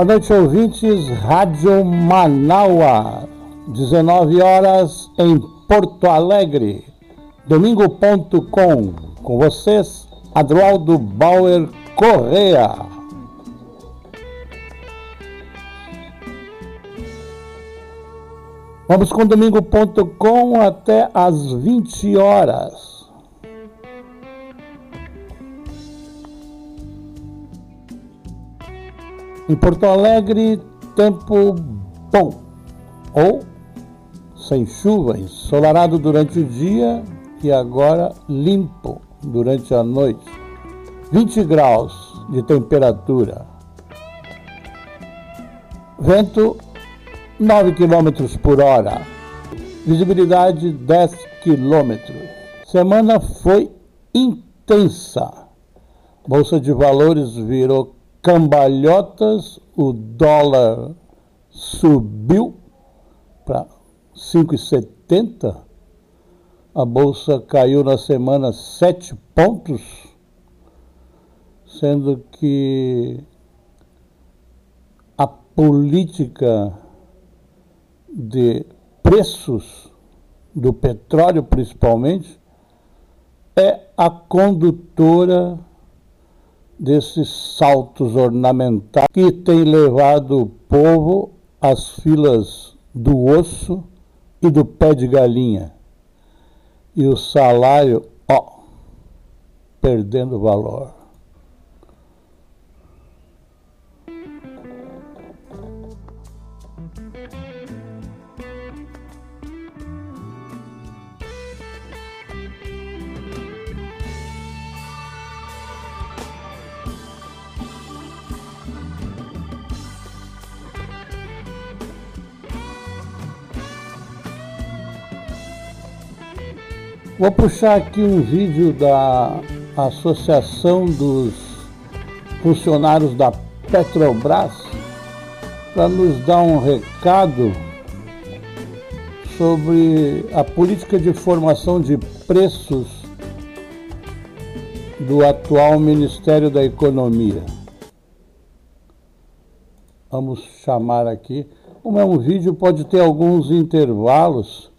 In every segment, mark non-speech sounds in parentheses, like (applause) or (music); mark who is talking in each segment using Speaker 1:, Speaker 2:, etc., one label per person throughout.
Speaker 1: Boa noite, ouvintes. Rádio Manaua, 19 horas em Porto Alegre. Domingo.com. Com vocês, Adroaldo Bauer Correa. Vamos com domingo.com até às 20 horas. Em Porto Alegre, tempo bom ou sem chuva, ensolarado durante o dia e agora limpo durante a noite. 20 graus de temperatura. Vento 9 km por hora. Visibilidade 10 km. Semana foi intensa. Bolsa de Valores virou cambalhotas, o dólar subiu para 5,70, a bolsa caiu na semana 7 pontos, sendo que a política de preços do petróleo, principalmente, é a condutora desses saltos ornamentais que tem levado o povo às filas do osso e do pé de galinha. E o salário, ó, perdendo valor. Vou puxar aqui um vídeo da Associação dos Funcionários da Petrobras para nos dar um recado sobre a política de formação de preços do atual Ministério da Economia. Vamos chamar aqui. Como é um vídeo, pode ter alguns intervalos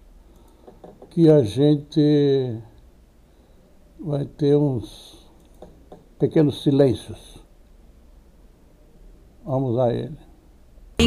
Speaker 1: que a gente vai ter uns pequenos silêncios. Vamos a ele.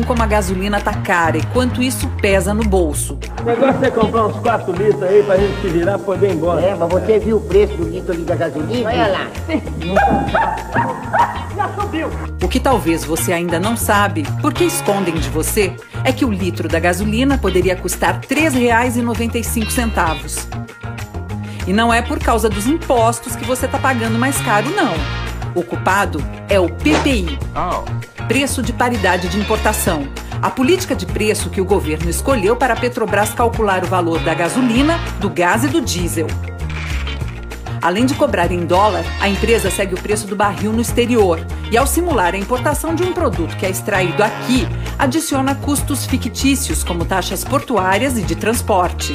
Speaker 2: Como a gasolina tá cara e quanto isso pesa no bolso.
Speaker 3: O negócio é comprar uns 4 litros aí pra gente se virar e poder ir embora.
Speaker 4: É, mas você viu o preço do litro ali da gasolina?
Speaker 5: Olha lá. (laughs)
Speaker 2: Já subiu. O que talvez você ainda não sabe, porque escondem de você, é que o litro da gasolina poderia custar R$ 3,95. E não é por causa dos impostos que você está pagando mais caro, não. O culpado é o PPI. Oh. Preço de paridade de importação. A política de preço que o governo escolheu para a Petrobras calcular o valor da gasolina, do gás e do diesel. Além de cobrar em dólar, a empresa segue o preço do barril no exterior e, ao simular a importação de um produto que é extraído aqui, adiciona custos fictícios como taxas portuárias e de transporte.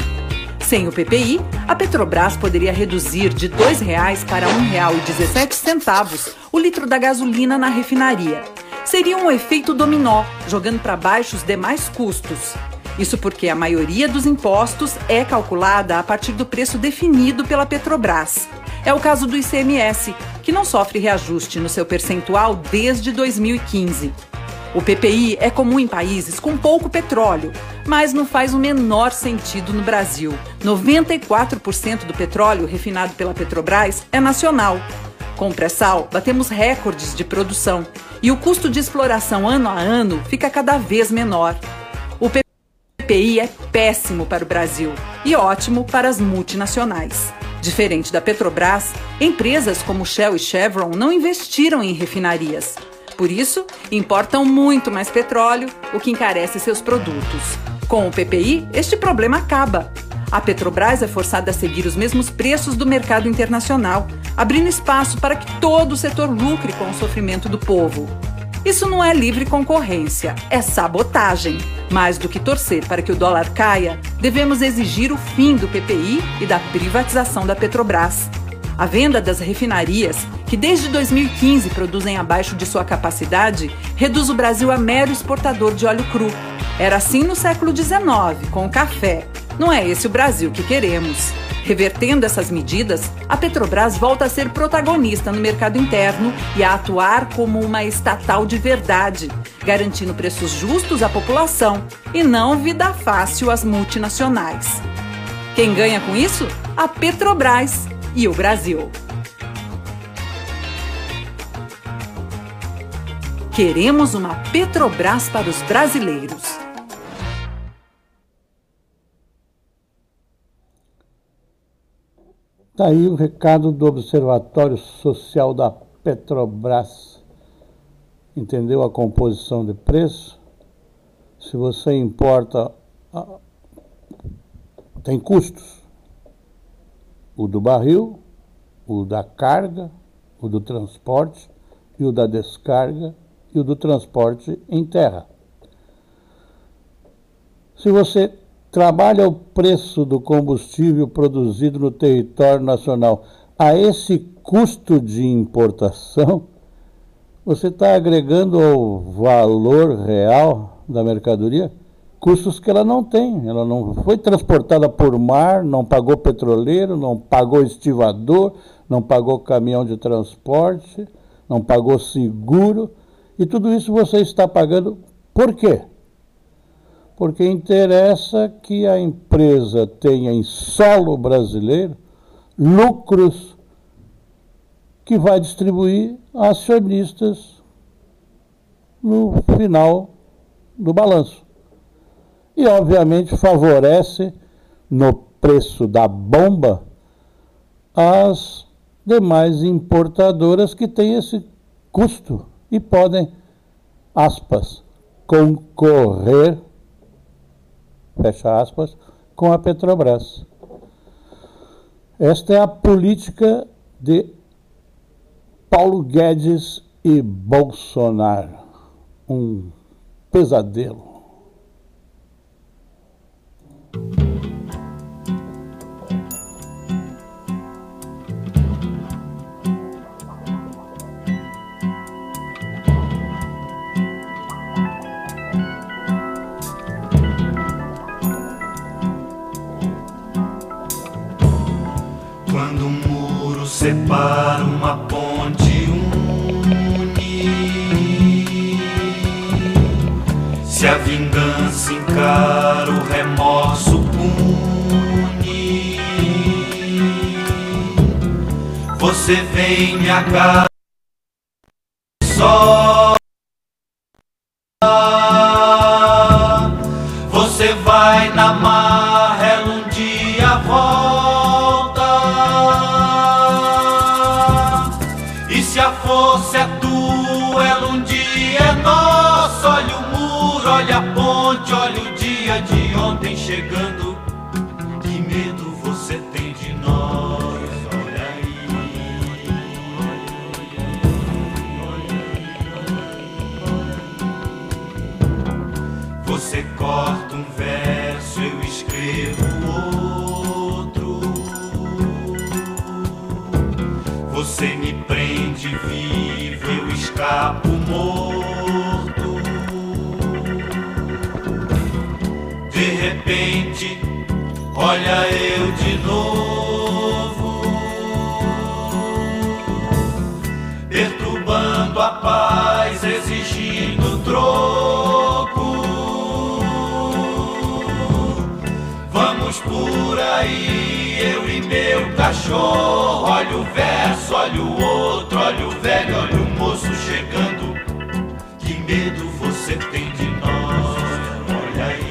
Speaker 2: Sem o PPI, a Petrobras poderia reduzir de R$ 2,00 para R$ 1,17 o litro da gasolina na refinaria. Seria um efeito dominó, jogando para baixo os demais custos. Isso porque a maioria dos impostos é calculada a partir do preço definido pela Petrobras. É o caso do ICMS, que não sofre reajuste no seu percentual desde 2015. O PPI é comum em países com pouco petróleo, mas não faz o menor sentido no Brasil. 94% do petróleo refinado pela Petrobras é nacional. Com o pré-sal, batemos recordes de produção e o custo de exploração ano a ano fica cada vez menor. O PPI é péssimo para o Brasil e ótimo para as multinacionais. Diferente da Petrobras, empresas como Shell e Chevron não investiram em refinarias. Por isso, importam muito mais petróleo, o que encarece seus produtos. Com o PPI, este problema acaba. A Petrobras é forçada a seguir os mesmos preços do mercado internacional, abrindo espaço para que todo o setor lucre com o sofrimento do povo. Isso não é livre concorrência, é sabotagem. Mais do que torcer para que o dólar caia, devemos exigir o fim do PPI e da privatização da Petrobras. A venda das refinarias que desde 2015 produzem abaixo de sua capacidade, reduz o Brasil a mero exportador de óleo cru. Era assim no século XIX, com o café. Não é esse o Brasil que queremos. Revertendo essas medidas, a Petrobras volta a ser protagonista no mercado interno e a atuar como uma estatal de verdade, garantindo preços justos à população e não vida fácil às multinacionais. Quem ganha com isso? A Petrobras e o Brasil. Queremos uma Petrobras para os brasileiros.
Speaker 1: Está aí o recado do Observatório Social da Petrobras. Entendeu a composição de preço? Se você importa, tem custos. O do barril, o da carga, o do transporte e o da descarga e o do transporte em terra. Se você trabalha o preço do combustível produzido no território nacional a esse custo de importação, você está agregando ao valor real da mercadoria custos que ela não tem. Ela não foi transportada por mar, não pagou petroleiro, não pagou estivador, não pagou caminhão de transporte, não pagou seguro. E tudo isso você está pagando por quê? Porque interessa que a empresa tenha em solo brasileiro lucros que vai distribuir a acionistas no final do balanço. E, obviamente, favorece no preço da bomba as demais importadoras que têm esse custo e podem, aspas, concorrer, fecha aspas, com a Petrobras. Esta é a política de Paulo Guedes e Bolsonaro. Um pesadelo.
Speaker 5: Uma ponte une. Se a vingança encara o remorso pune, você vem me agarrar só. Você me prende vivo, eu escapo morto. De repente, olha eu de novo, perturbando a paz, exigindo troco. Vamos por aí, meu cachorro, olha o verso, olha o outro, olha o velho, olha o moço chegando. Que medo você tem de nós? Olha aí.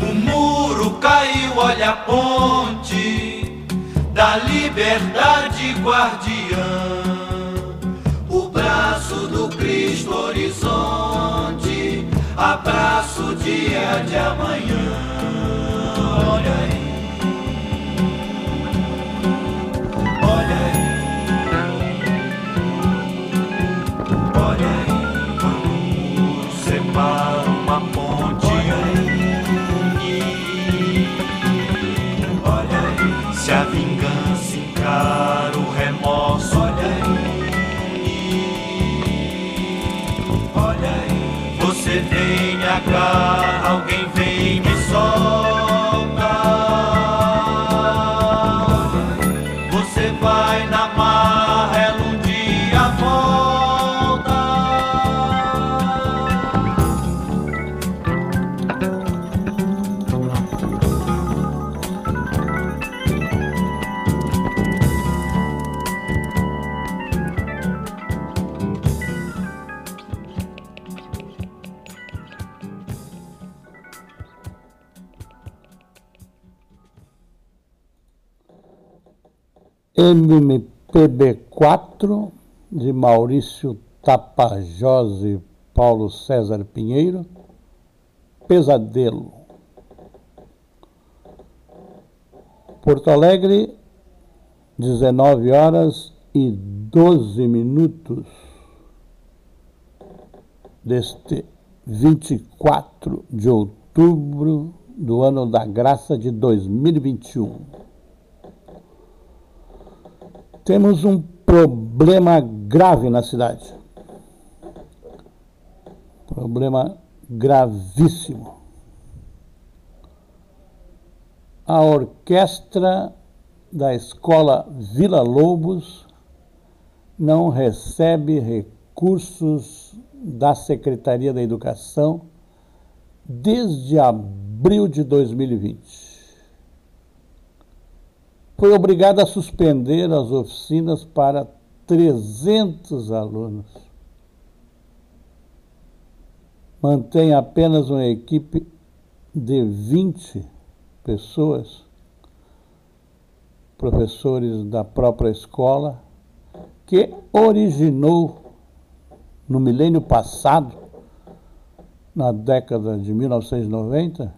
Speaker 5: O muro caiu, olha a ponte da liberdade guardiã. O braço do Cristo horizonte, abraço dia de amanhã.
Speaker 1: NMPB4, de Maurício Tapajós e Paulo César Pinheiro, Pesadelo. Porto Alegre, 19 horas e 12 minutos deste 24 de outubro do ano da graça de 2021 temos um problema grave na cidade. Problema gravíssimo. A orquestra da escola Vila Lobos não recebe recursos da Secretaria da Educação desde abril de 2020 foi obrigada a suspender as oficinas para 300 alunos. Mantém apenas uma equipe de 20 pessoas, professores da própria escola, que originou no milênio passado, na década de 1990,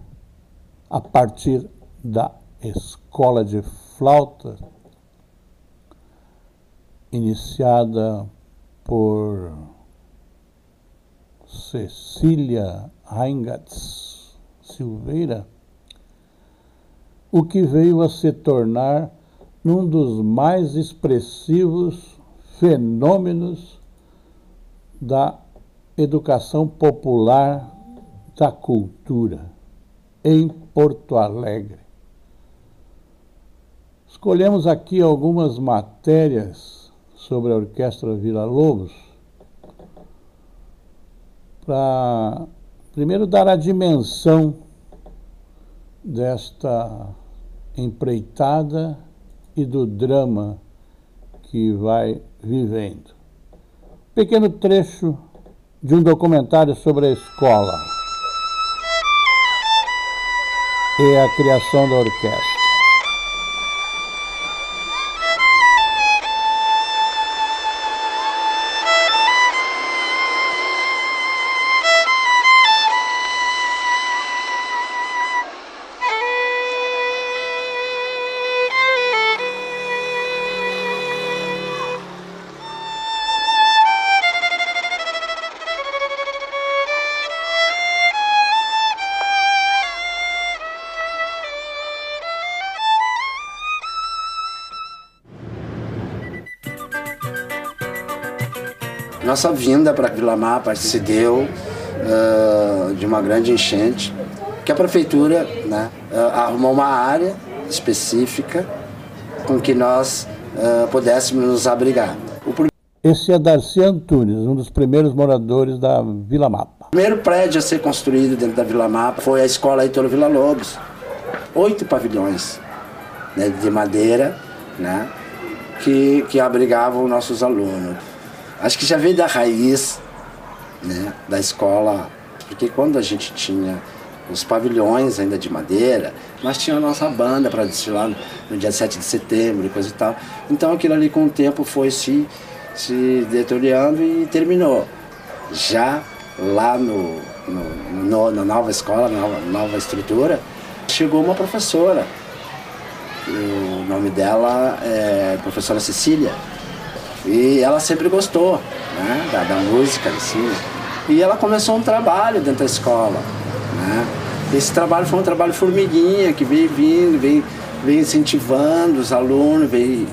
Speaker 1: a partir da escola de flauta, iniciada por Cecília Reingatz Silveira, o que veio a se tornar um dos mais expressivos fenômenos da educação popular da cultura em Porto Alegre. Escolhemos aqui algumas matérias sobre a Orquestra Vila Lobos para primeiro dar a dimensão desta empreitada e do drama que vai vivendo. Pequeno trecho de um documentário sobre a escola e a criação da orquestra.
Speaker 6: Nossa vinda para Vila Mapa se deu uh, de uma grande enchente, que a prefeitura né, uh, arrumou uma área específica com que nós uh, pudéssemos nos abrigar.
Speaker 1: Esse é Darcy Antunes, um dos primeiros moradores da Vila Mapa.
Speaker 6: O primeiro prédio a ser construído dentro da Vila Mapa foi a Escola Heitor Vila Lobos. Oito pavilhões né, de madeira né, que, que abrigavam nossos alunos. Acho que já veio da raiz né, da escola, porque quando a gente tinha os pavilhões ainda de madeira, nós tínhamos a nossa banda para desfilar no dia 7 de setembro e coisa e tal. Então aquilo ali com o tempo foi se, se deteriorando e terminou. Já lá no, no, no na nova escola, na nova, nova estrutura, chegou uma professora. O nome dela é professora Cecília. E ela sempre gostou né, da, da música em si. E ela começou um trabalho dentro da escola. Né? Esse trabalho foi um trabalho formiguinha, que veio vindo, veio vem incentivando os alunos, vem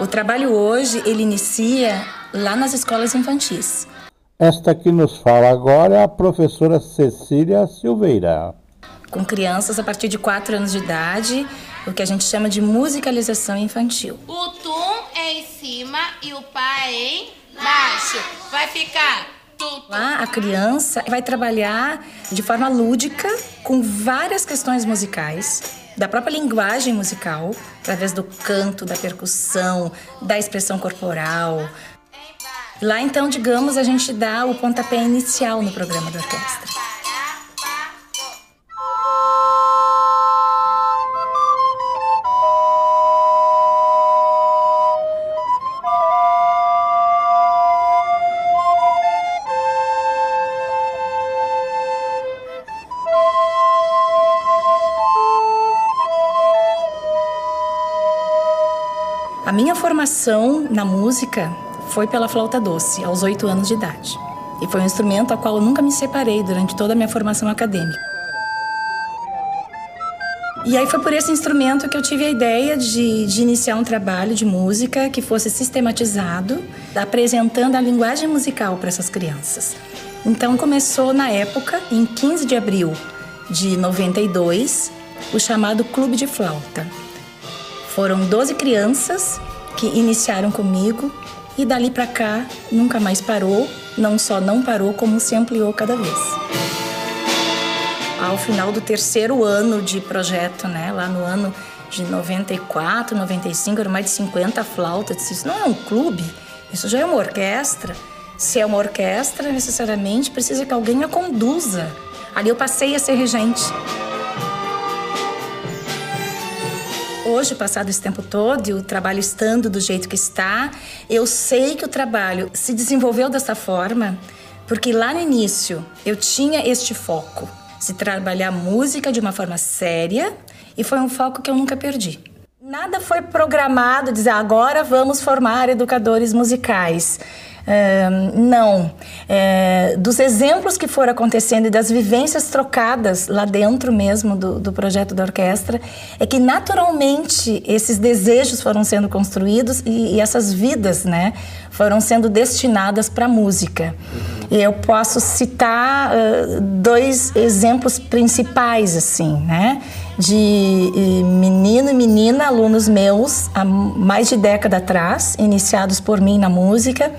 Speaker 7: O trabalho hoje ele inicia lá nas escolas infantis.
Speaker 1: Esta que nos fala agora é a professora Cecília Silveira.
Speaker 7: Com crianças a partir de 4 anos de idade, o que a gente chama de musicalização infantil.
Speaker 8: O tum é em cima e o pá é em baixo. Vai ficar
Speaker 7: Lá a criança vai trabalhar de forma lúdica com várias questões musicais da própria linguagem musical, através do canto, da percussão, da expressão corporal. Lá então, digamos, a gente dá o pontapé inicial no programa da orquestra. A minha formação na música foi pela flauta doce, aos oito anos de idade. E foi um instrumento ao qual eu nunca me separei durante toda a minha formação acadêmica. E aí foi por esse instrumento que eu tive a ideia de, de, iniciar um trabalho de música que fosse sistematizado, apresentando a linguagem musical para essas crianças. Então começou na época, em 15 de abril de 92, o chamado Clube de Flauta. Foram 12 crianças que iniciaram comigo e dali para cá nunca mais parou, não só não parou, como se ampliou cada vez. Ao final do terceiro ano de projeto, né, lá no ano de 94, 95, eram mais de 50 flautas. Isso não é um clube, isso já é uma orquestra. Se é uma orquestra, necessariamente precisa que alguém a conduza. Ali eu passei a ser regente. Hoje, passado esse tempo todo, e o trabalho estando do jeito que está, eu sei que o trabalho se desenvolveu dessa forma, porque lá no início eu tinha este foco, se trabalhar música de uma forma séria, e foi um foco que eu nunca perdi. Nada foi programado dizer agora vamos formar educadores musicais não. É, dos exemplos que foram acontecendo e das vivências trocadas lá dentro mesmo do, do projeto da orquestra, é que naturalmente esses desejos foram sendo construídos e, e essas vidas, né, foram sendo destinadas para a música. Eu posso citar uh, dois exemplos principais, assim, né? De menino e menina, alunos meus, há mais de década atrás, iniciados por mim na música,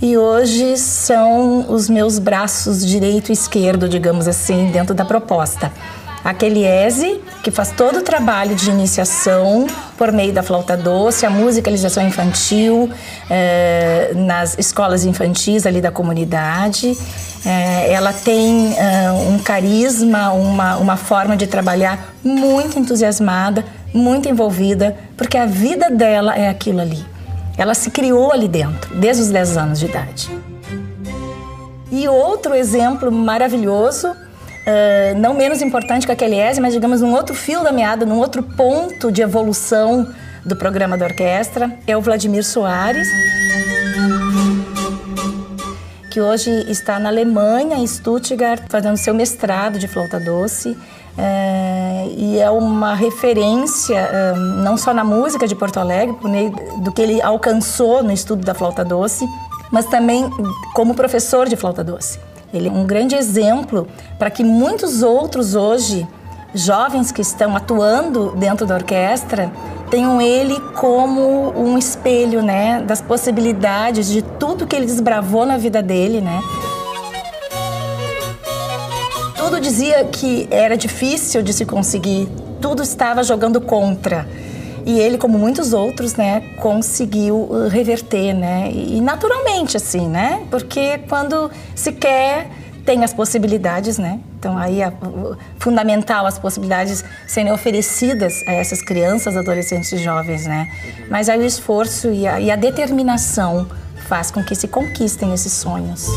Speaker 7: e hoje são os meus braços direito e esquerdo, digamos assim, dentro da proposta. Aquele ESE, que faz todo o trabalho de iniciação por meio da flauta doce, a musicalização infantil eh, nas escolas infantis ali da comunidade. Eh, ela tem eh, um carisma, uma, uma forma de trabalhar muito entusiasmada, muito envolvida, porque a vida dela é aquilo ali. Ela se criou ali dentro, desde os 10 anos de idade. E outro exemplo maravilhoso, uh, não menos importante que aquele ESE, mas digamos num outro fio da meada, num outro ponto de evolução do programa da orquestra, é o Vladimir Soares, que hoje está na Alemanha, em Stuttgart, fazendo seu mestrado de flauta doce. E é uma referência não só na música de Porto Alegre, do que ele alcançou no estudo da flauta doce, mas também como professor de flauta doce. Ele é um grande exemplo para que muitos outros hoje, jovens que estão atuando dentro da orquestra, tenham ele como um espelho, né, das possibilidades de tudo que ele desbravou na vida dele, né? Tudo dizia que era difícil de se conseguir, tudo estava jogando contra. E ele, como muitos outros, né, conseguiu uh, reverter, né? E naturalmente, assim, né? Porque quando se quer, tem as possibilidades, né? Então, aí, é fundamental as possibilidades serem oferecidas a essas crianças, adolescentes e jovens, né? Mas aí o esforço e a, e a determinação faz com que se conquistem esses sonhos.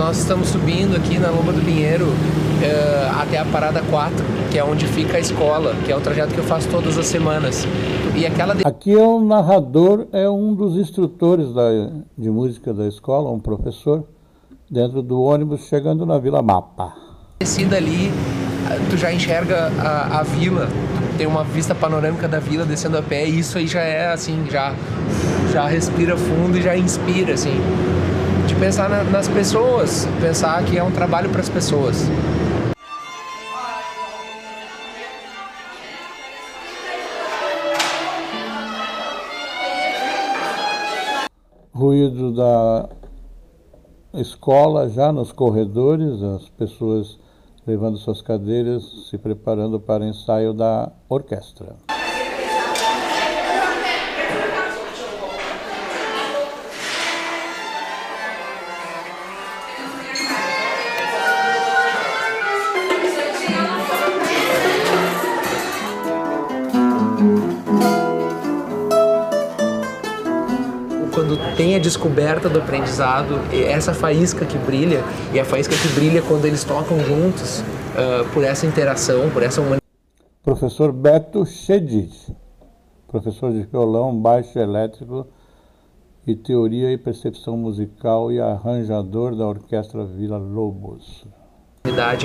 Speaker 9: Nós estamos subindo aqui na Lomba do Pinheiro uh, até a parada 4, que é onde fica a escola, que é o trajeto que eu faço todas as semanas.
Speaker 1: E aquela de... Aqui é o narrador, é um dos instrutores da, de música da escola, um professor, dentro do ônibus chegando na Vila Mapa.
Speaker 9: Descida ali, tu já enxerga a, a vila, tem uma vista panorâmica da vila descendo a pé, e isso aí já é assim, já, já respira fundo e já inspira, assim pensar na, nas pessoas, pensar que é um trabalho para as pessoas.
Speaker 1: Ruído da escola já nos corredores, as pessoas levando suas cadeiras, se preparando para o ensaio da orquestra.
Speaker 9: Descoberta do aprendizado, essa faísca que brilha, e a faísca que brilha quando eles tocam juntos, uh, por essa interação, por essa humanidade.
Speaker 1: Professor Beto Chedid, professor de violão, baixo elétrico e teoria e percepção musical e arranjador da Orquestra Vila Lobos.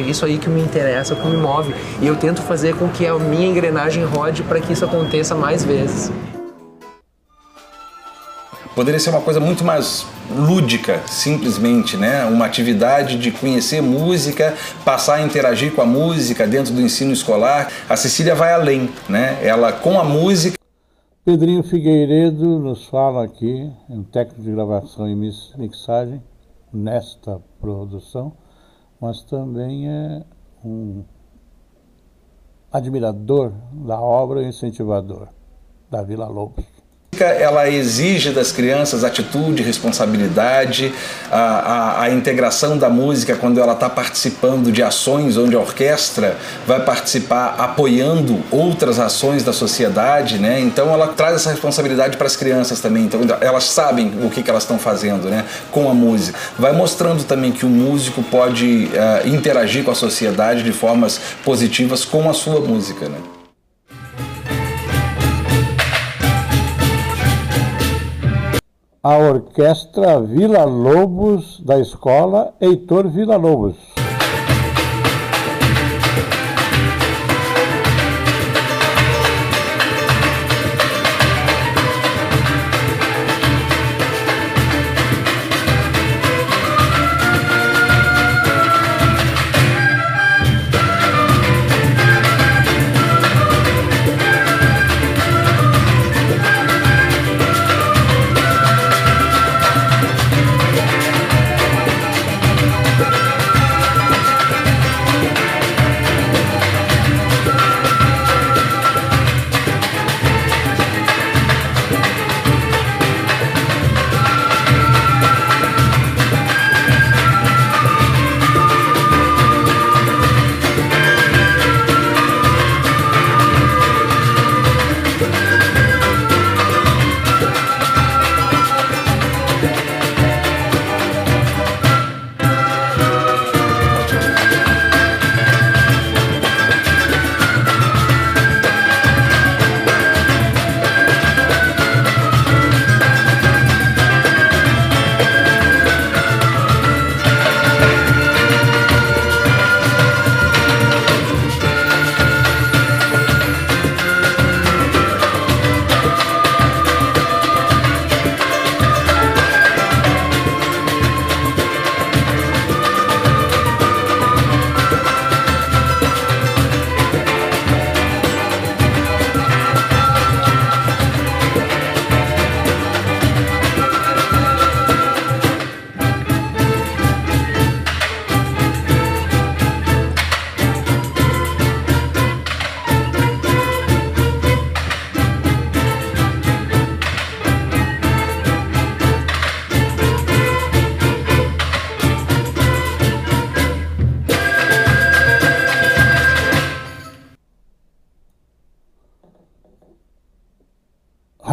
Speaker 9: Isso aí que me interessa, que me move. E eu tento fazer com que a minha engrenagem rode para que isso aconteça mais vezes.
Speaker 10: Poderia ser uma coisa muito mais lúdica, simplesmente, né? Uma atividade de conhecer música, passar a interagir com a música dentro do ensino escolar. A Cecília vai além, né? Ela com a música.
Speaker 1: Pedrinho Figueiredo nos fala aqui, um técnico de gravação e mixagem nesta produção, mas também é um admirador da obra e incentivador da Vila Lobos
Speaker 10: ela exige das crianças atitude, responsabilidade, a, a, a integração da música quando ela está participando de ações onde a orquestra vai participar apoiando outras ações da sociedade, né? Então ela traz essa responsabilidade para as crianças também. Então elas sabem o que, que elas estão fazendo, né? Com a música. Vai mostrando também que o músico pode uh, interagir com a sociedade de formas positivas com a sua música, né?
Speaker 1: A Orquestra Vila Lobos da Escola Heitor Vila Lobos.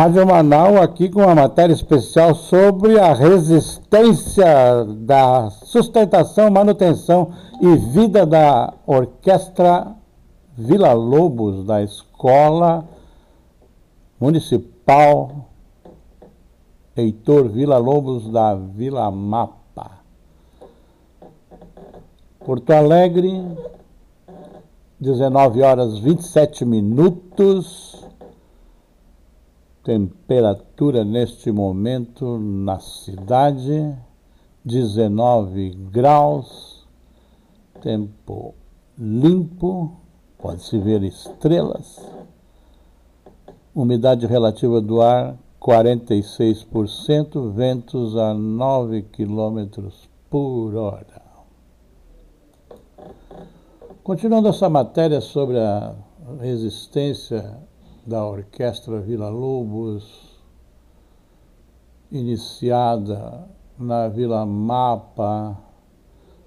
Speaker 1: Rádio Manaus aqui com uma matéria especial sobre a resistência da sustentação, manutenção e vida da Orquestra Vila Lobos da Escola Municipal Heitor Vila Lobos da Vila Mapa. Porto Alegre, 19 horas 27 minutos. Temperatura neste momento na cidade, 19 graus. Tempo limpo, pode-se ver estrelas. Umidade relativa do ar, 46%, ventos a 9 km por hora. Continuando essa matéria sobre a resistência da Orquestra Vila Lobos, iniciada na Vila Mapa.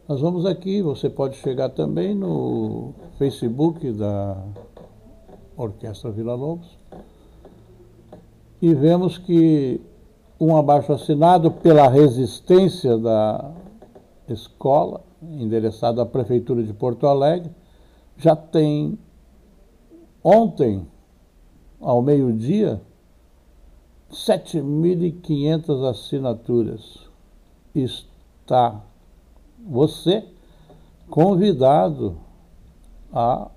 Speaker 1: Nós vamos aqui, você pode chegar também no Facebook da Orquestra Vila Lobos e vemos que um abaixo assinado pela resistência da escola, endereçado à Prefeitura de Porto Alegre, já tem ontem ao meio-dia, 7.500 assinaturas. Está você convidado a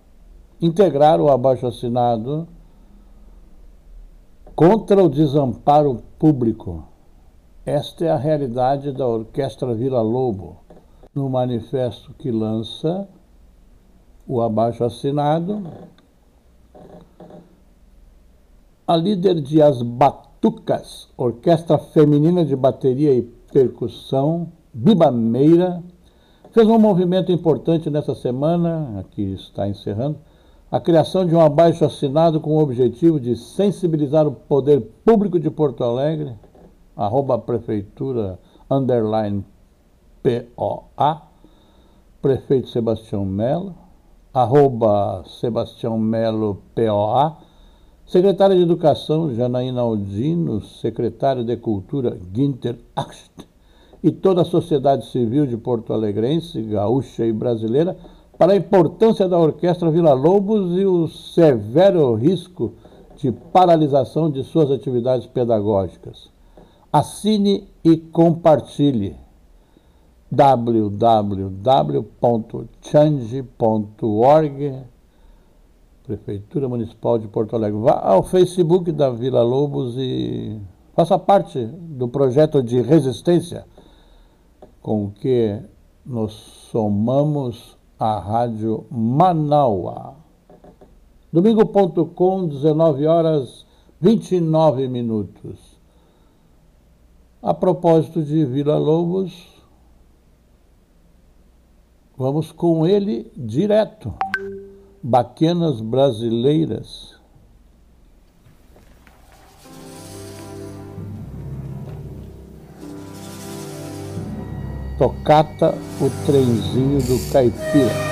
Speaker 1: integrar o abaixo-assinado contra o desamparo público. Esta é a realidade da Orquestra Vila Lobo, no manifesto que lança o abaixo-assinado a líder de As Batucas, Orquestra Feminina de Bateria e Percussão, Biba Meira, fez um movimento importante nessa semana, aqui está encerrando, a criação de um abaixo assinado com o objetivo de sensibilizar o poder público de Porto Alegre, arroba prefeitura, underline POA, prefeito Sebastião Melo, arroba Sebastião Melo POA, Secretária de Educação, Janaína Aldino, secretário de Cultura, Ginter Acht, e toda a sociedade civil de Porto Alegrense, gaúcha e brasileira, para a importância da Orquestra Vila Lobos e o severo risco de paralisação de suas atividades pedagógicas. Assine e compartilhe www.change.org Prefeitura Municipal de Porto Alegre. Vá ao Facebook da Vila Lobos e faça parte do projeto de resistência com que nos somamos à Rádio Manaua. Domingo.com, 19 horas 29 minutos. A propósito de Vila Lobos, vamos com ele direto baquenas brasileiras. Tocata o trenzinho do caipira.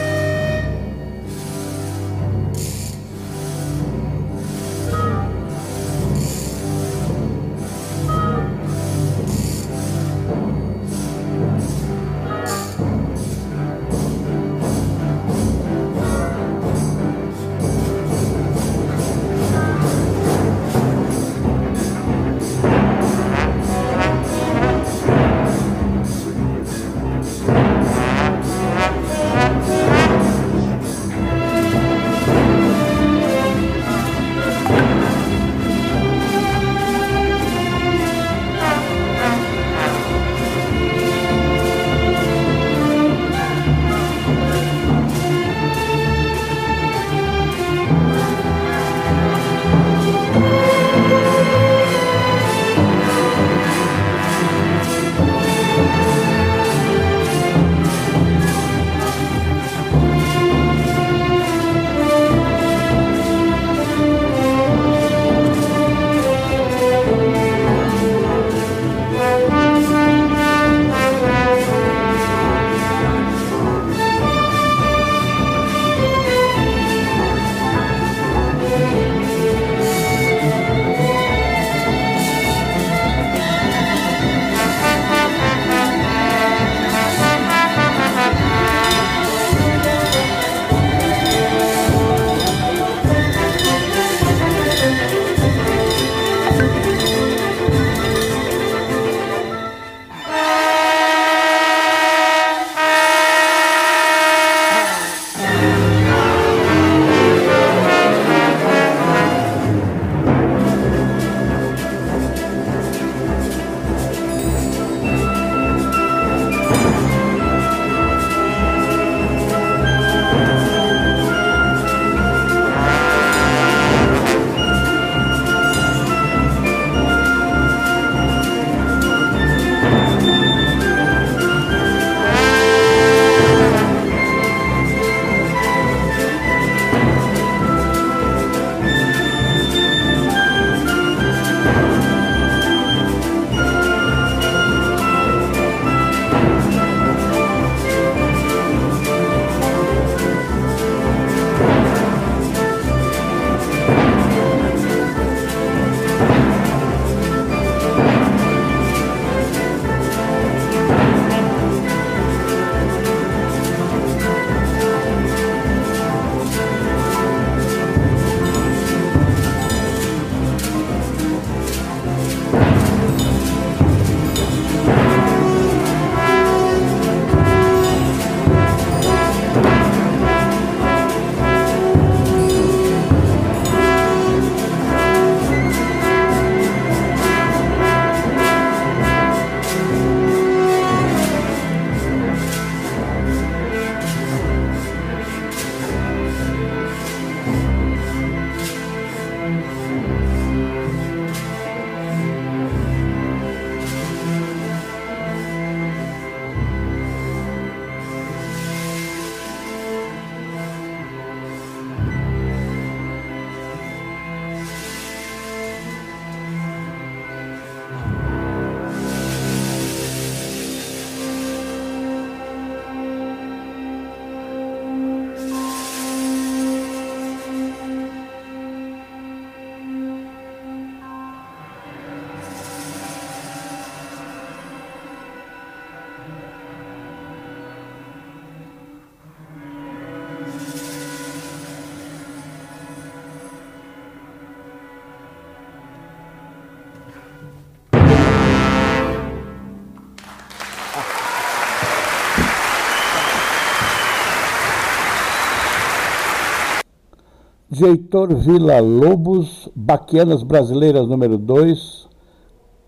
Speaker 1: De Heitor Villa Lobos, Baquianas Brasileiras número 2,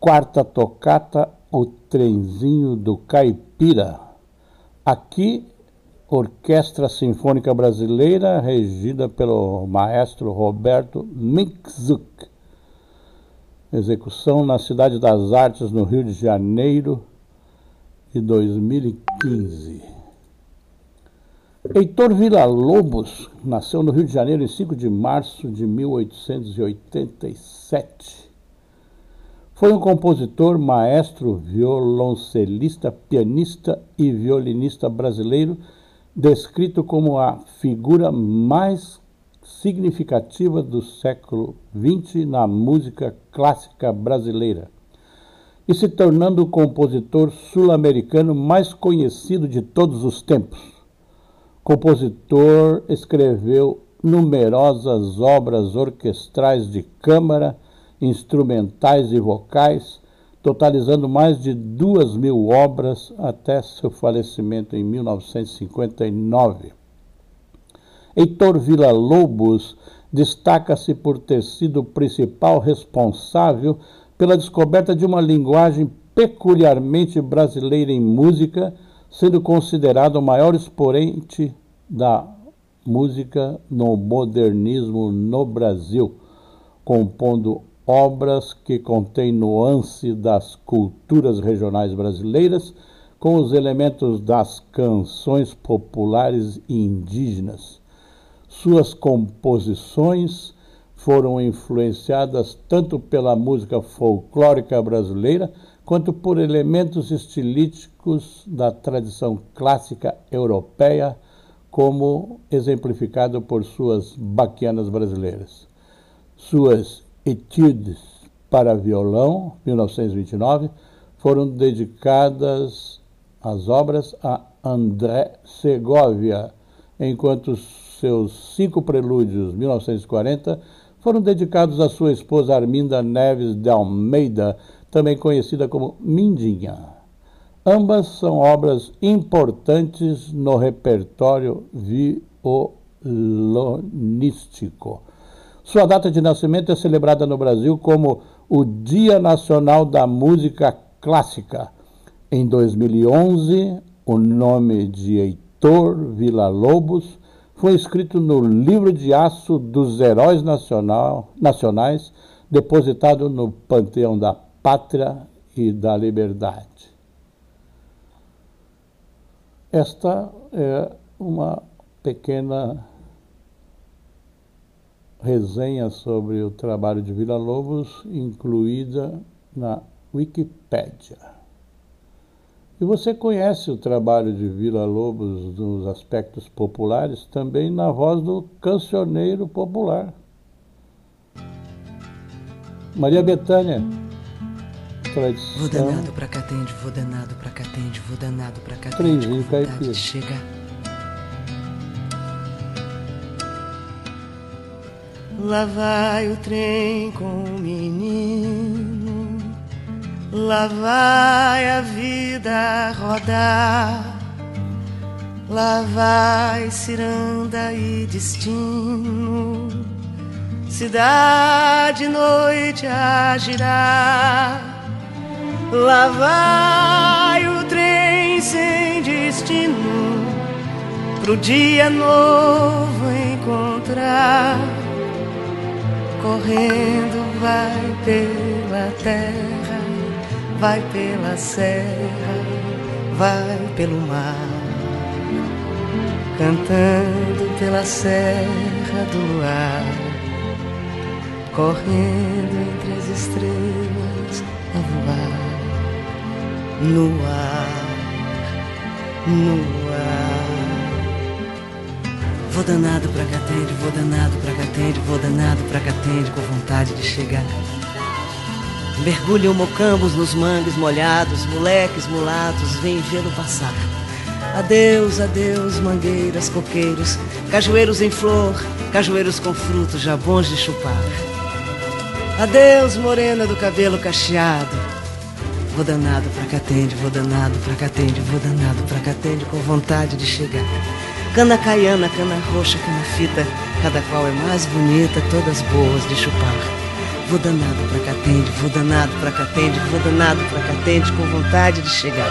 Speaker 1: quarta tocata, O Trenzinho do Caipira. Aqui, Orquestra Sinfônica Brasileira, regida pelo maestro Roberto Mixuk. Execução na Cidade das Artes, no Rio de Janeiro, de 2015. Heitor Villa-Lobos nasceu no Rio de Janeiro em 5 de março de 1887. Foi um compositor, maestro, violoncelista, pianista e violinista brasileiro, descrito como a figura mais significativa do século XX na música clássica brasileira e se tornando o compositor sul-americano mais conhecido de todos os tempos compositor, escreveu numerosas obras orquestrais de câmara, instrumentais e vocais, totalizando mais de duas mil obras até seu falecimento em 1959. Heitor Villa-Lobos destaca-se por ter sido o principal responsável pela descoberta de uma linguagem peculiarmente brasileira em música, sendo considerado o maior expoente da música no modernismo no Brasil, compondo obras que contêm nuance das culturas regionais brasileiras com os elementos das canções populares indígenas. Suas composições foram influenciadas tanto pela música folclórica brasileira quanto por elementos estilísticos da tradição clássica europeia, como exemplificado por suas baquianas brasileiras. Suas etudes para violão, 1929, foram dedicadas as obras a André Segovia, enquanto seus cinco prelúdios, 1940, foram dedicados à sua esposa Arminda Neves de Almeida, também conhecida como Mindinha. Ambas são obras importantes no repertório violonístico. Sua data de nascimento é celebrada no Brasil como o Dia Nacional da Música Clássica. Em 2011, o nome de Heitor Villa-Lobos foi escrito no livro de aço dos heróis nacional, nacionais, depositado no Panteão da pátria e da liberdade. Esta é uma pequena resenha sobre o trabalho de Vila Lobos, incluída na Wikipédia. E você conhece o trabalho de Vila Lobos nos aspectos populares também na voz do cancioneiro popular. Maria Bethânia tradição.
Speaker 11: Vou danado pra Catende, vou danado pra Catende, vou danado pra Catende, com vontade de chegar. Lá vai o trem com o menino, lá vai a vida rodar, lá vai ciranda e destino, cidade noite a girar. Lá vai o trem sem destino pro dia novo encontrar. Correndo vai pela terra, vai pela serra, vai pelo mar. Cantando pela serra do luar, correndo entre as estrelas a voar no ar, no ar. Vou danado pra Catende, vou danado pra Catende, vou danado pra Catende com vontade de chegar. Mergulham mocambos nos mangues molhados, moleques mulatos, vêm vê-lo passar. Adeus, adeus, mangueiras, coqueiros, cajueiros em flor, cajueiros com frutos já bons de chupar. Adeus, morena do cabelo cacheado, Vou danado pra Catende, vou danado pra Catende, vou danado pra Catende com vontade de chegar. Cana caiana, cana roxa, cana fita, cada qual é mais bonita, todas boas de chupar. Vou danado pra Catende, vou danado pra Catende, vou danado pra Catende, com vontade de chegar.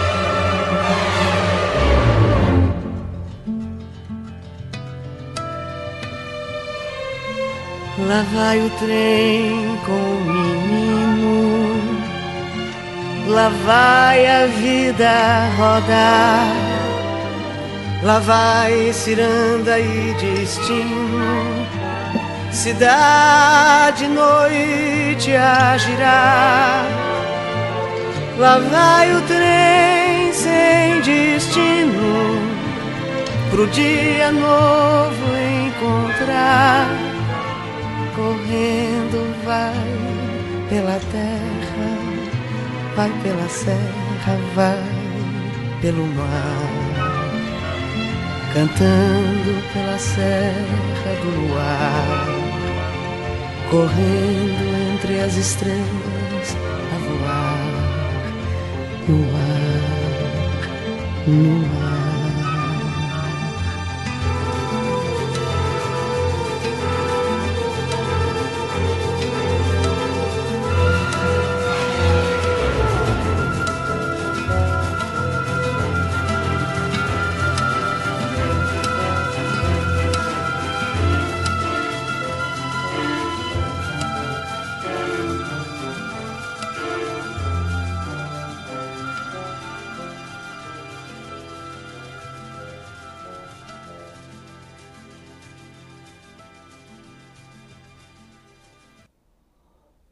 Speaker 11: Lá vai o trem com o menino, lá vai a vida rodar, lá vai ciranda e destino, cidade noite a girar. Lá vai o trem sem destino, pro dia novo encontrar. Correndo vai pela terra, vai pela serra, vai pelo mar, cantando pela serra do luar, correndo entre as estrelas a voar no ar, no ar.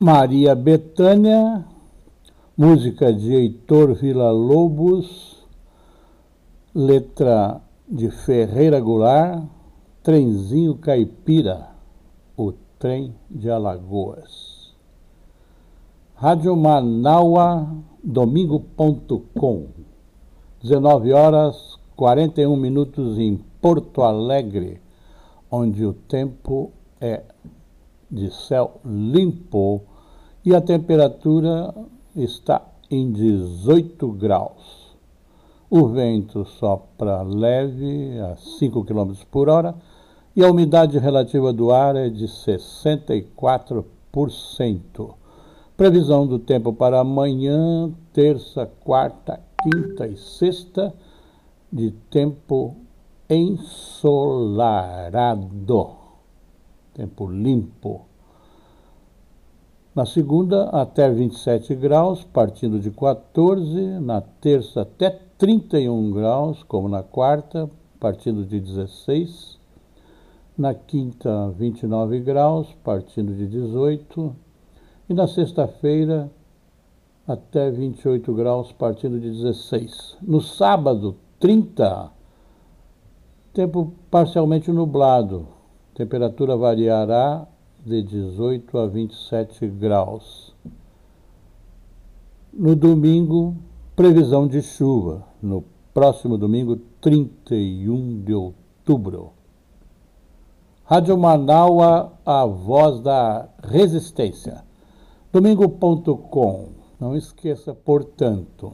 Speaker 1: Maria Betânia, música de Heitor Villa-Lobos, letra de Ferreira Goulart, Trenzinho Caipira, o trem de Alagoas. Rádio Manaua, domingo.com, 19 horas 41 minutos em Porto Alegre, onde o tempo é de céu limpo e a temperatura está em 18 graus. O vento sopra leve a 5 km por hora e a umidade relativa do ar é de 64%. Previsão do tempo para amanhã, terça, quarta, quinta e sexta, de tempo ensolarado, tempo limpo. Na segunda, até 27 graus, partindo de 14. Na terça, até 31 graus, como na quarta, partindo de 16. Na quinta, 29 graus, partindo de 18. E na sexta-feira, até 28 graus, partindo de 16. No sábado, 30, tempo parcialmente nublado. Temperatura variará de 18 a 27 graus. No domingo, previsão de chuva. No próximo domingo, 31 de outubro. Rádio Manaua, a voz da resistência. Domingo.com. Não esqueça, portanto,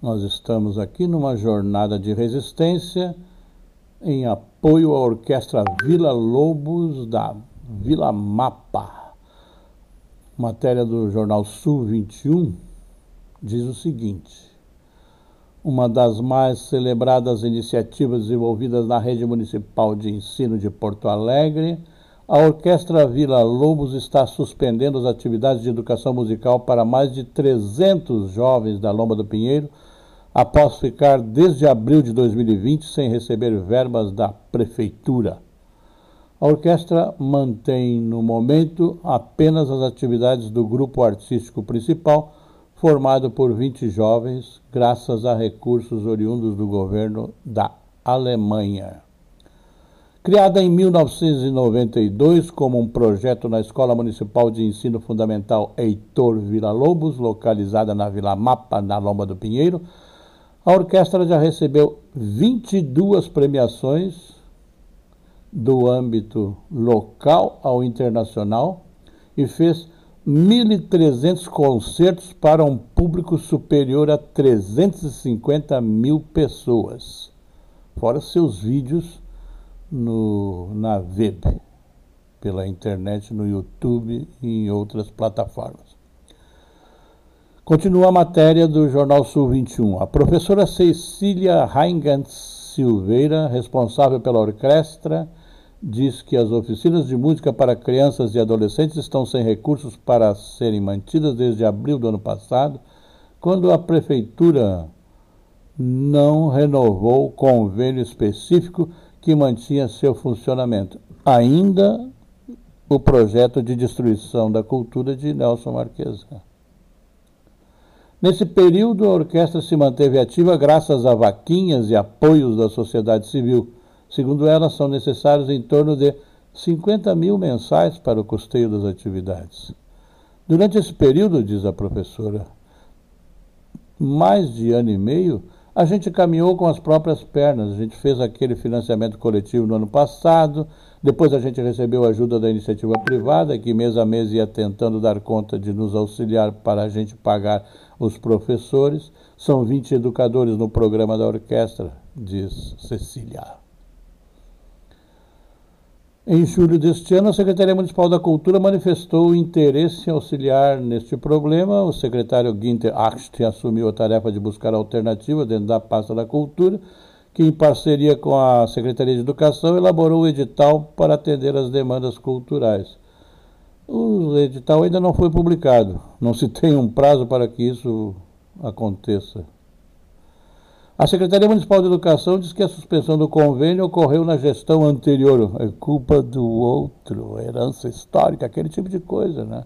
Speaker 1: nós estamos aqui numa jornada de resistência em apoio à Orquestra Vila Lobos da Vila Mapa. Matéria do jornal Sul 21 diz o seguinte: uma das mais celebradas iniciativas desenvolvidas na rede municipal de ensino de Porto Alegre, a Orquestra Vila Lobos está suspendendo as atividades de educação musical para mais de 300 jovens da Lomba do Pinheiro após ficar desde abril de 2020 sem receber verbas da prefeitura. A orquestra mantém no momento apenas as atividades do grupo artístico principal, formado por 20 jovens, graças a recursos oriundos do governo da Alemanha. Criada em 1992 como um projeto na Escola Municipal de Ensino Fundamental Heitor Vila Lobos, localizada na Vila Mapa, na Lomba do Pinheiro, a orquestra já recebeu 22 premiações do âmbito local ao internacional e fez 1.300 concertos para um público superior a 350 mil pessoas, fora seus vídeos no, na web, pela internet, no YouTube e em outras plataformas. Continua a matéria do Jornal Sul 21. A professora Cecília Reingans Silveira, responsável pela orquestra, diz que as oficinas de música para crianças e adolescentes estão sem recursos para serem mantidas desde abril do ano passado, quando a prefeitura não renovou o convênio específico que mantinha seu funcionamento. Ainda o projeto de destruição da cultura de Nelson Marquesa. Nesse período, a orquestra se manteve ativa graças a vaquinhas e apoios da sociedade civil. Segundo ela, são necessários em torno de 50 mil mensais para o custeio das atividades. Durante esse período, diz a professora, mais de ano e meio, a gente caminhou com as próprias pernas. A gente fez aquele financiamento coletivo no ano passado, depois a gente recebeu ajuda da iniciativa privada, que mês a mês ia tentando dar conta de nos auxiliar para a gente pagar os professores. São 20 educadores no programa da orquestra, diz Cecília. Em julho deste ano, a Secretaria Municipal da Cultura manifestou interesse em auxiliar neste problema. O secretário Guinter Acht assumiu a tarefa de buscar alternativa dentro da pasta da Cultura, que, em parceria com a Secretaria de Educação, elaborou o edital para atender as demandas culturais. O edital ainda não foi publicado, não se tem um prazo para que isso aconteça. A Secretaria Municipal de Educação diz que a suspensão do convênio ocorreu na gestão anterior. É culpa do outro, herança histórica, aquele tipo de coisa, né?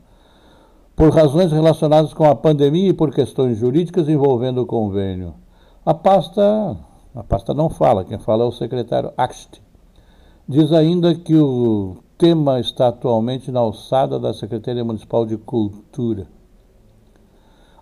Speaker 1: Por razões relacionadas com a pandemia e por questões jurídicas envolvendo o convênio. A pasta, a pasta não fala, quem fala é o secretário Axt. Diz ainda que o tema está atualmente na alçada da Secretaria Municipal de Cultura.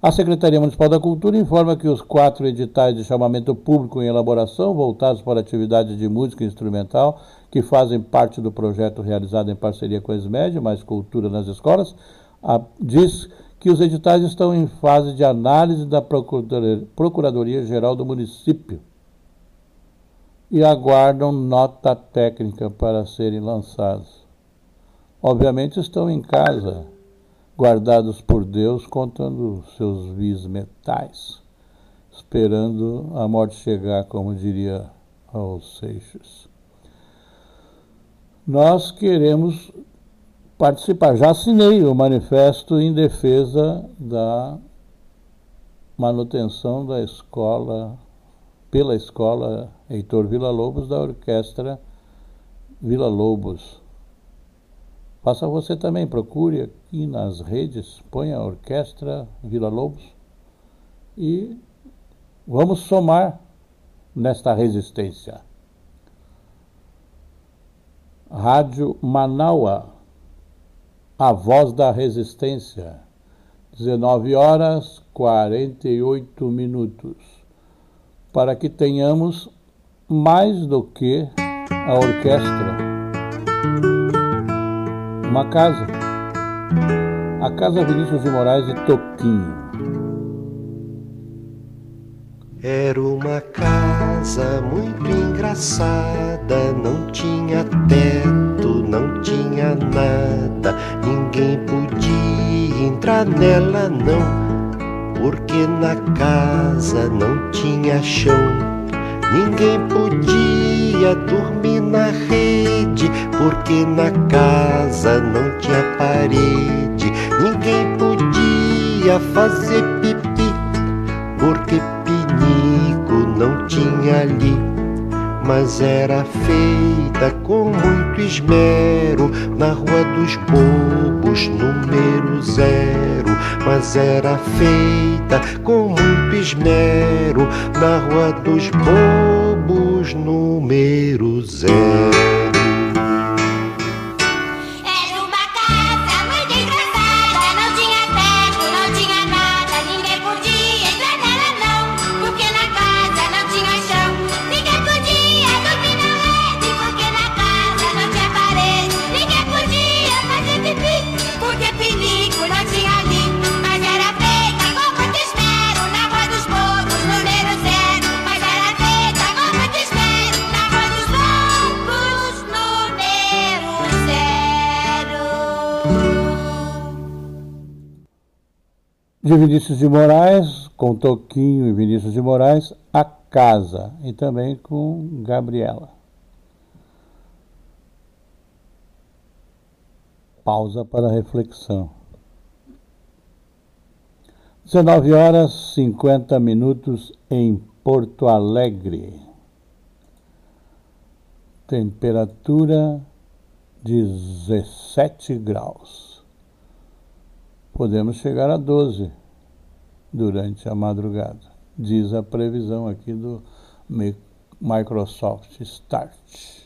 Speaker 1: A Secretaria Municipal da Cultura informa que os quatro editais de chamamento público em elaboração, voltados para atividades de música instrumental, que fazem parte do projeto realizado em parceria com a SMED, mais cultura nas escolas, a, diz que os editais estão em fase de análise da Procuradoria-Geral do município e aguardam nota técnica para serem lançados. Obviamente estão em casa guardados por Deus, contando seus vis metais, esperando a morte chegar, como diria aos Seixas. Nós queremos participar. Já assinei o manifesto em defesa da manutenção da escola, pela escola Heitor Vila Lobos, da orquestra Vila Lobos Faça você também, procure aqui nas redes, ponha a Orquestra Vila Lobos e vamos somar nesta resistência. Rádio Manaua, a voz da resistência, 19 horas 48 minutos, para que tenhamos mais do que a orquestra uma casa. A Casa Vinícius de Moraes e Toquinho.
Speaker 12: Era uma casa muito engraçada, não tinha teto, não tinha nada, ninguém podia entrar nela não, porque na casa não tinha chão, ninguém podia dormir na rede, porque na casa não tinha parede, ninguém podia fazer pipi, porque pinico não tinha ali. Mas era feita com muito esmero na Rua dos Bobos, número zero. Mas era feita com muito esmero na Rua dos Bobos, número zero.
Speaker 13: De Vinícius de Moraes, com Toquinho e Vinícius de Moraes, A Casa, e também com Gabriela. Pausa para reflexão. 19 horas 50 minutos em Porto Alegre. Temperatura 17 graus. Podemos chegar a 12 durante a madrugada, diz a previsão aqui do Microsoft Start.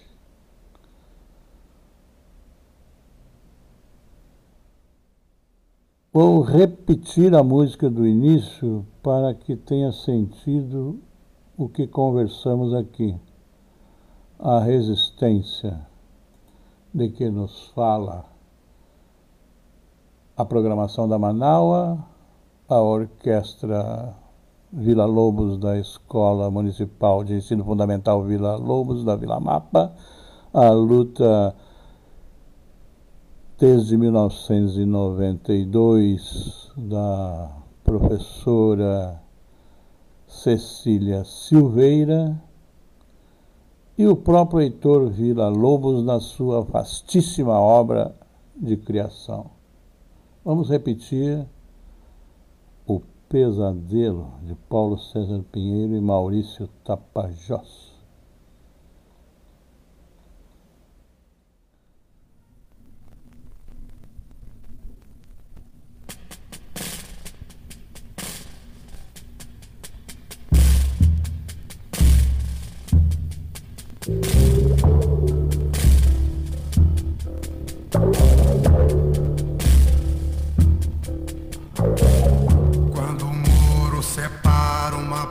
Speaker 13: Vou repetir a música do início para que tenha sentido o que conversamos aqui. A resistência de que nos fala a programação da Manaua, a orquestra Vila Lobos da Escola Municipal de Ensino Fundamental Vila Lobos da Vila Mapa, a luta desde 1992 da professora Cecília Silveira e o próprio Heitor Vila Lobos na sua vastíssima obra de criação. Vamos repetir Pesadelo de Paulo César Pinheiro e Maurício Tapajós.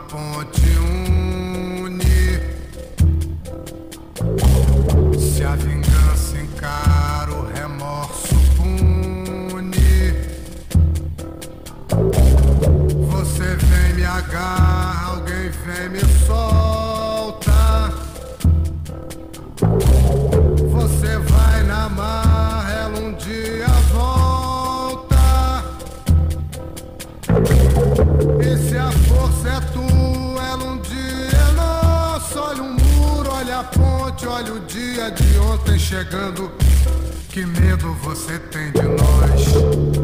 Speaker 13: ponte chegando. Que medo você tem de nós?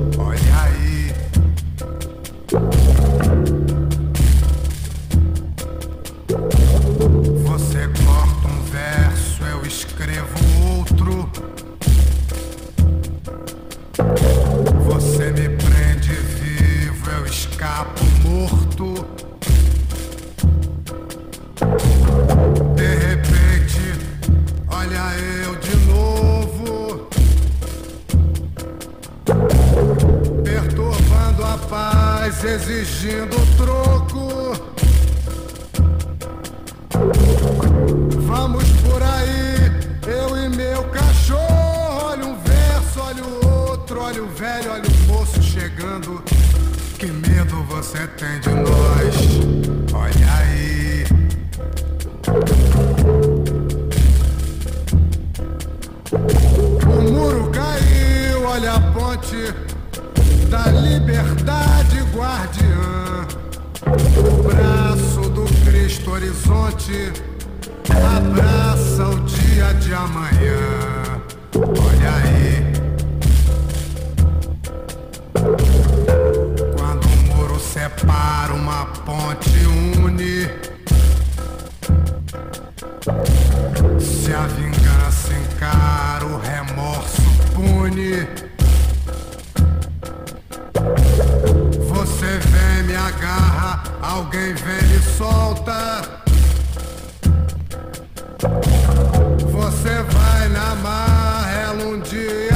Speaker 13: Para uma ponte une. Se a vingança encara, o remorso pune. Você vem, me agarra, alguém vem, me solta. Você vai na marra, ela um dia.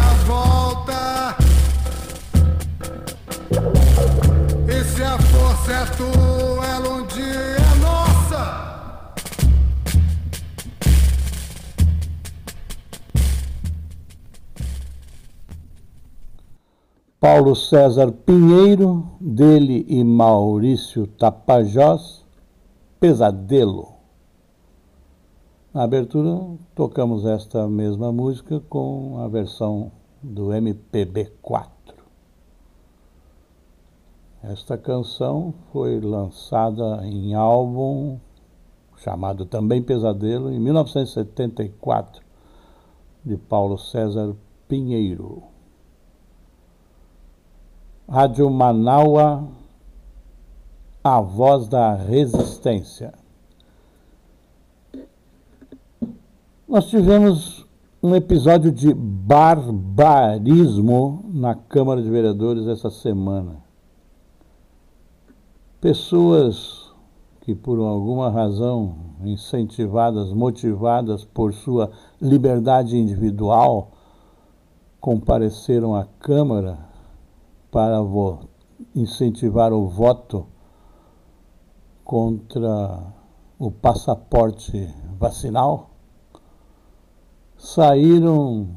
Speaker 13: Paulo César Pinheiro, dele e Maurício Tapajós, Pesadelo. Na abertura, tocamos esta mesma música com a versão do MPB 4.
Speaker 1: Esta canção foi lançada em álbum chamado também Pesadelo em 1974 de Paulo César Pinheiro. Rádio Manaua, a voz da resistência. Nós tivemos um episódio de barbarismo na Câmara de Vereadores essa semana. Pessoas que, por alguma razão, incentivadas, motivadas por sua liberdade individual, compareceram à Câmara para incentivar o voto contra o passaporte vacinal saíram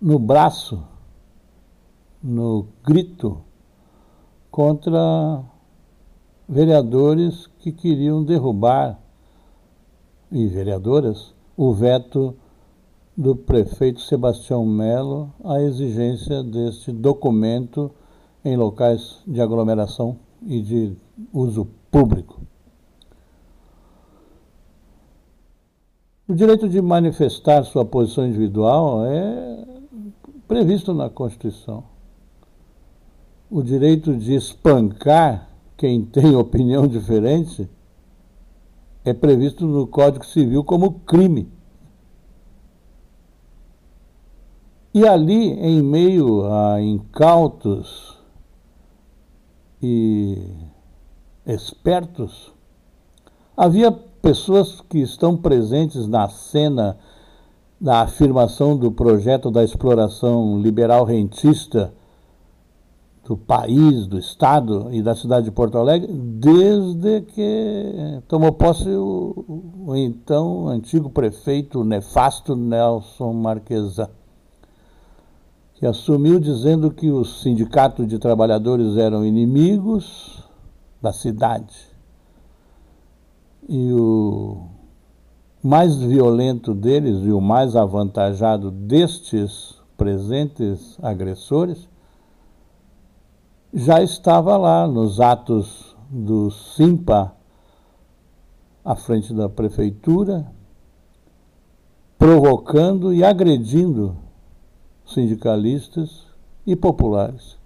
Speaker 1: no braço, no grito, contra vereadores que queriam derrubar, e vereadoras, o veto do prefeito Sebastião Melo à exigência deste documento em locais de aglomeração e de uso público. O direito de manifestar sua posição individual é previsto na Constituição. O direito de espancar quem (laughs) tem opinião diferente é previsto no Código Civil como crime. E ali, em meio a incautos e espertos, havia pessoas que estão presentes na cena da afirmação do projeto da exploração liberal rentista do país, do Estado e da cidade de Porto Alegre, desde que tomou posse o, o então antigo prefeito nefasto Nelson Marquesan que assumiu dizendo que os sindicatos de trabalhadores eram inimigos da cidade. E o mais violento deles e o mais avantajado destes presentes agressores já estava lá nos atos do SIMPA à frente da prefeitura, provocando e agredindo sindicalistas e populares.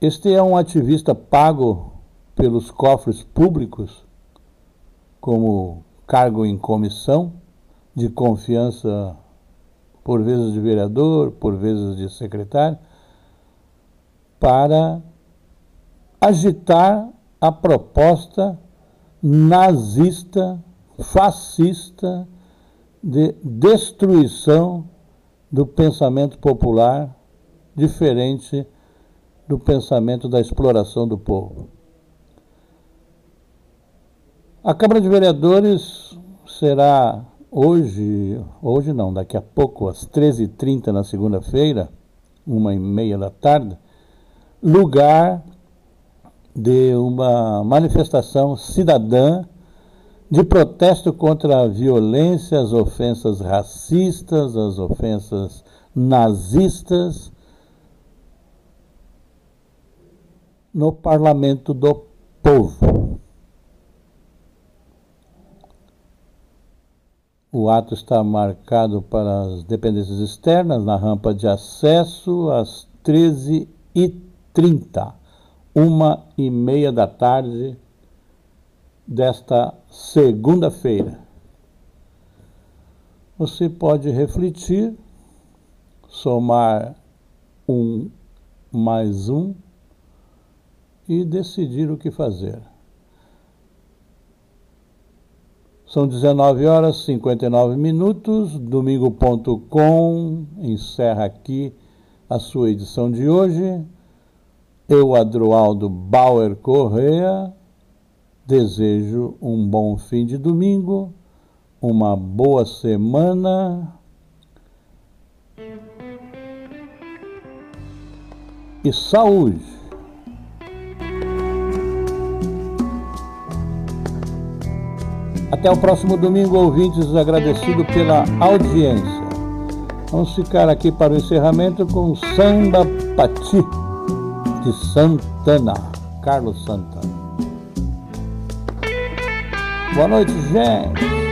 Speaker 1: Este é um ativista pago pelos cofres públicos, como cargo em comissão, de confiança, por vezes de vereador, por vezes de secretário, para agitar a proposta nazista, fascista, de destruição do pensamento popular, diferente do pensamento da exploração do povo. A Câmara de Vereadores será hoje, hoje não, daqui a pouco, às 13h30 na segunda-feira, uma e meia da tarde, lugar de uma manifestação cidadã de protesto contra a violência, as ofensas racistas, as ofensas nazistas no parlamento do povo. O ato está marcado para as dependências externas, na rampa de acesso, às 13h30, uma e meia da tarde desta segunda-feira. Você pode refletir, somar um mais um e decidir o que fazer. São 19 horas e 59 minutos. Domingo.com encerra aqui a sua edição de hoje. Eu, Adroaldo Bauer Correa, Desejo um bom fim de domingo, uma boa semana e saúde. Até o próximo domingo, ouvintes, agradecido pela audiência. Vamos ficar aqui para o encerramento com Samba Pati de Santana, Carlos Santana. Boa noite, gente.